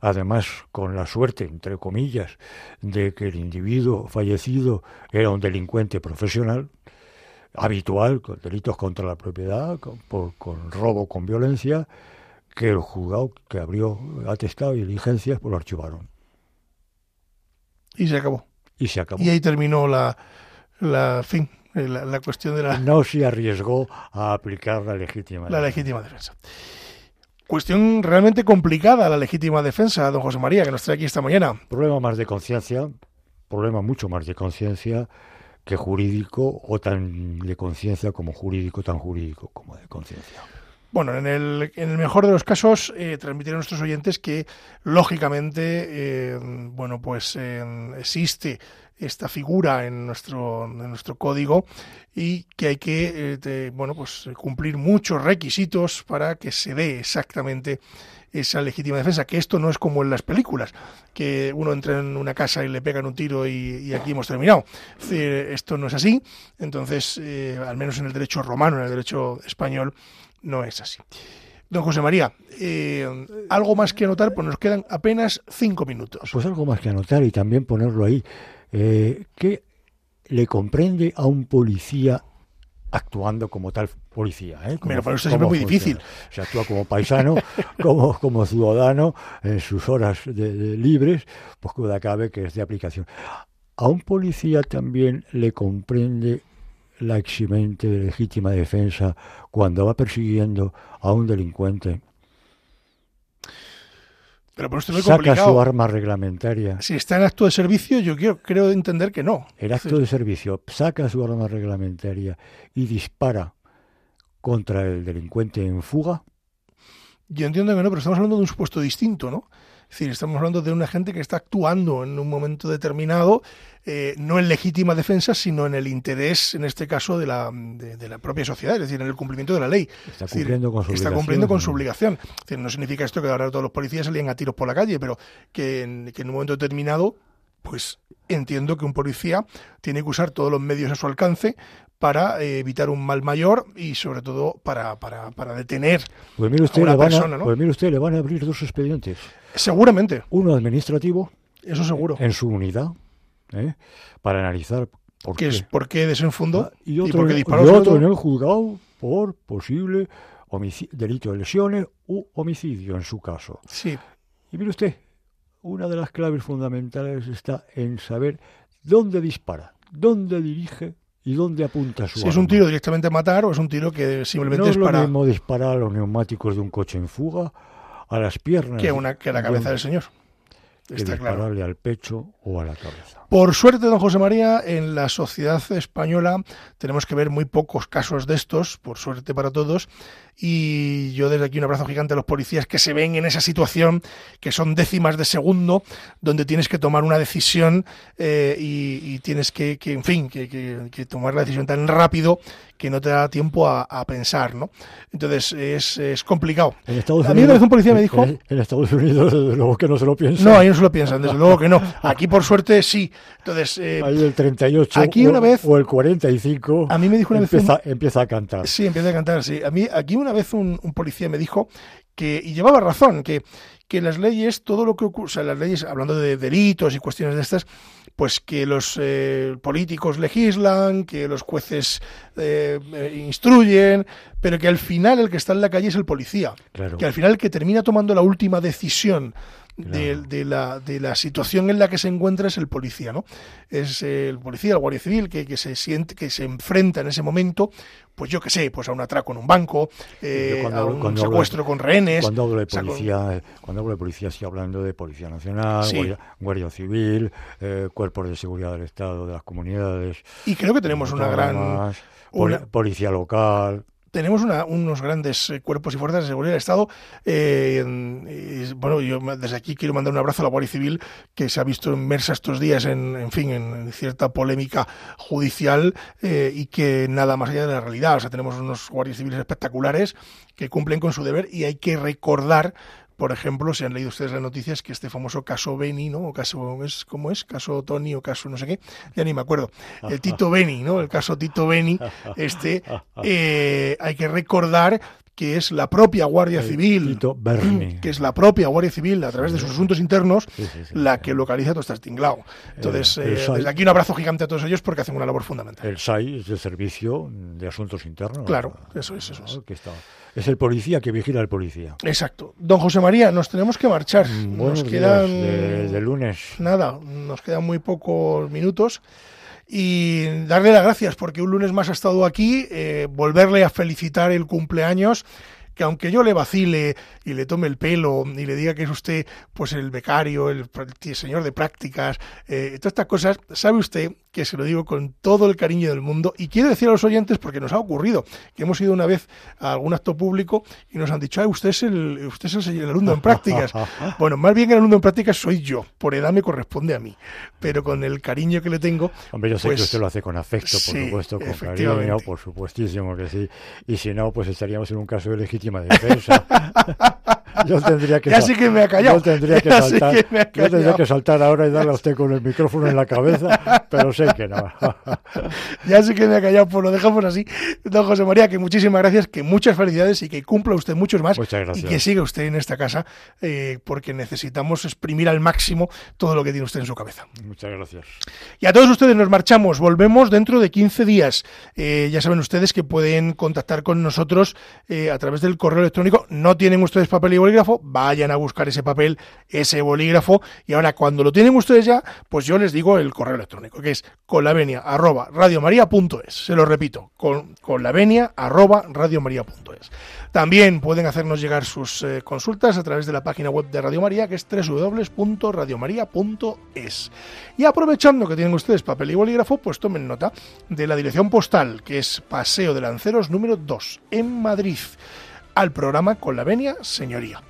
Además, con la suerte, entre comillas, de que el individuo fallecido era un delincuente profesional, habitual, con delitos contra la propiedad, con, por- con robo con violencia, que el juzgado que abrió atestado y diligencias, pues lo archivaron. Y se acabó. Y se acabó. Y ahí terminó la, la fin, eh, la, la cuestión de la, No se arriesgó a aplicar la legítima. la defensa. legítima defensa. Cuestión realmente complicada la legítima defensa, don José María, que nos trae aquí esta mañana. problema más de conciencia, problema mucho más de conciencia que jurídico o tan de conciencia como jurídico, tan jurídico como de conciencia. Bueno, en el, en el mejor de los casos, eh, transmitir a nuestros oyentes que, lógicamente, eh, bueno, pues eh, existe esta figura en nuestro, en nuestro código y que hay que, eh, bueno, pues cumplir muchos requisitos para que se dé exactamente esa legítima defensa, que esto no es como en las películas, que uno entra en una casa y le pegan un tiro y, aquí hemos terminado. Esto no es así, entonces, eh, al menos en el derecho romano, en el derecho español, no es así. Don José María, eh, algo más que anotar, pues nos quedan apenas cinco minutos. Pues algo más que anotar y también ponerlo ahí. Eh, ¿Qué le comprende a un policía actuando como tal policía? eh? Como- Pero para usted siempre muy difícil. Se actúa como paisano, como, como ciudadano, en sus horas de, de libres, pues duda cabe que es de aplicación. A un policía también le comprende la eximente de legítima defensa cuando va persiguiendo a un delincuente, Pero por esto es muy saca su arma reglamentaria, Si está en acto de servicio, yo quiero, creo entender que no. el acto de servicio, saca su arma reglamentaria y dispara contra el delincuente en fuga, Yo entiendo que no, pero estamos hablando de un supuesto distinto, ¿no? Es decir, estamos hablando de una gente que está actuando en un momento determinado, eh, no en legítima defensa, sino en el interés, en este caso, de la, de, de la propia sociedad, es decir, en el cumplimiento de la ley. está Es decir, cumpliendo con su está obligación. cumpliendo con su obligación. Es decir, no significa esto que ahora todos los policías salían a tiros por la calle, pero que en, que en un momento determinado, pues entiendo que un policía tiene que usar todos los medios a su alcance para eh, evitar un mal mayor y sobre todo para, para, para detener. Pues mire usted, a una le van a, persona, ¿no? pues mire usted, le van a abrir dos expedientes. Seguramente, Uno administrativo eso seguro. en su unidad, ¿eh? para analizar por que qué. es por qué desenfundó Ah, y y, otro, por qué disparó y otro todo. en el juzgado por posible delito de lesiones u homicidio en su caso. Sí, Y mire usted, una de las claves fundamentales está en saber dónde dispara, dónde dirige y dónde apunta su si es un tiro directamente a matar o es un tiro que simplemente no es es lo para mismo disparar a los neumáticos de un coche en fuga, a las piernas, que, una, que la de cabeza un- del señor. que Está claro. dispararle al pecho o a la cabeza. Por suerte, don José María, en la sociedad española tenemos que ver muy pocos casos de estos, por suerte para todos, y yo desde aquí un abrazo gigante a los policías que se ven en esa situación, que son décimas de segundo, donde tienes que tomar una decisión eh, y, y tienes que, que, en fin, que, que- que tomar la decisión tan rápido que no te da tiempo a, a pensar, ¿no? Entonces es, es complicado. En Estados A mí una vez un policía me dijo- En, en Estados Unidos, desde luego que no se lo piensa. No, ahí no se lo piensan, desde luego que no. Aquí, por suerte, sí. Entonces, eh, Ahí el 38 aquí una vez, o el 45 a mí me dijo una empieza, vez empieza a cantar. Sí, empieza a cantar, sí. A mí, aquí una vez un, un policía me dijo que, y llevaba razón, que que las leyes, todo lo que ocurre, o sea, las leyes, hablando de delitos y cuestiones de estas, pues que los eh, políticos legislan, que los jueces eh, eh, instruyen, pero que al final el que está en la calle es el policía. Que al final el que termina tomando la última decisión de, la, de la situación en la que se encuentra es el policía, ¿no? Es el policía, el guardia civil, que, que se siente, que se enfrenta en ese momento, pues yo qué sé, pues a un atraco en un banco, eh, a un secuestro con rehenes. Cuando hablo de policía, cuando hablo de policía estoy hablando de Policía Nacional, guardia, Civil, eh, Cuerpos de Seguridad del Estado, de las comunidades. Y creo que tenemos una gran... Policía local tenemos unos grandes eh, cuerpos y fuerzas de seguridad del Estado. Eh, bueno, yo desde aquí quiero mandar un abrazo a la Guardia Civil, que se ha visto inmersa estos días en, en fin, en cierta polémica judicial eh, y que nada más allá de la realidad. O sea, tenemos unos guardias civiles espectaculares que cumplen con su deber y hay que recordar por ejemplo, si han leído ustedes las noticias que este famoso caso Beni, ¿no? O caso, es, ¿cómo es? Caso Tony o caso no sé qué, ya ni me acuerdo. El Tito Beni, ¿no? El caso Tito Beni, este, eh, hay que recordar que es la propia Guardia Civil, que es la propia Guardia Civil a través de sus asuntos internos, la que localiza todo este tinglado. Entonces, eh, desde aquí un abrazo gigante a todos ellos porque hacen una labor fundamental. El SAI es el Servicio de Asuntos Internos. Claro, eso es, eso es. Es el policía que vigila al policía. Exacto. Don José María, nos tenemos que marchar. Mm, nos quedan... de lunes. Nada, nos quedan muy pocos minutos y darle las gracias porque un lunes más ha estado aquí, eh, volverle a felicitar el cumpleaños que aunque yo le vacile y le tome el pelo y le diga que es usted pues el becario, el, señor de prácticas, eh, todas estas cosas, sabe usted que se lo digo con todo el cariño del mundo y quiero decir a los oyentes porque nos ha ocurrido que hemos ido una vez a algún acto público y nos han dicho, Ay, usted es el usted es el, alumno en prácticas. bueno, más bien el alumno en prácticas soy yo, por edad me corresponde a mí, pero con el cariño que le tengo. Hombre, yo sé que pues usted lo hace con afecto, por supuesto, con cariño, por supuestísimo que sí, y si no, pues estaríamos en un caso de legítima defensa. yo tendría que ya sí que me ha callado. Yo tendría que, saltar, yo tendría que saltar ahora y darle a usted con el micrófono en la cabeza, pero sé que no. ya sí que me ha callado, pues lo dejamos así. Don José María, que muchísimas gracias, que muchas felicidades y que cumpla usted muchos más. Y que siga usted en esta casa, eh, porque necesitamos exprimir al máximo todo lo que tiene usted en su cabeza. Muchas gracias. Y a todos ustedes nos marchamos, volvemos dentro de 15 días. Eh, ya saben ustedes que pueden contactar con nosotros eh, a través del correo electrónico. No tienen ustedes papel y vayan a buscar ese papel, ese bolígrafo, y ahora cuando lo tienen ustedes ya, pues yo les digo el correo electrónico, que es con la venia arroba radiomaria.es. Se lo repito, con, con la venia arroba radiomaria.es. También pueden hacernos llegar sus eh, consultas a través de la página web de Radio María, que es www.radiomaria.es. Y aprovechando que tienen ustedes papel y bolígrafo, pues tomen nota de la dirección postal, que es Paseo de Lanceros número 2, en Madrid, al programa Con la Venia Señoría.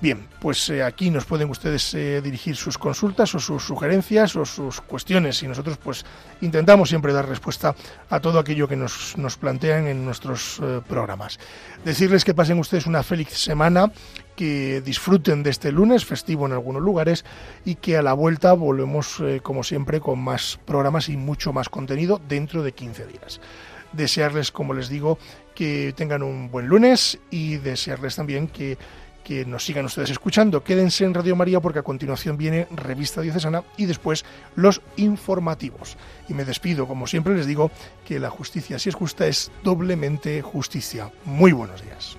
Bien, pues eh, aquí nos pueden ustedes eh, dirigir sus consultas o sus sugerencias o sus cuestiones y nosotros pues intentamos siempre dar respuesta a todo aquello que nos, plantean en nuestros eh, programas. Decirles que pasen ustedes una feliz semana, que disfruten de este lunes festivo en algunos lugares y que a la vuelta volvemos como siempre con más programas y mucho más contenido dentro de 15 días desearles, como les digo, que tengan un buen lunes y desearles también que que nos sigan ustedes escuchando. Quédense en Radio María porque a continuación viene Revista Diocesana y después los informativos. Y me despido, como siempre les digo, que la justicia, si es justa, es doblemente justicia. Muy buenos días.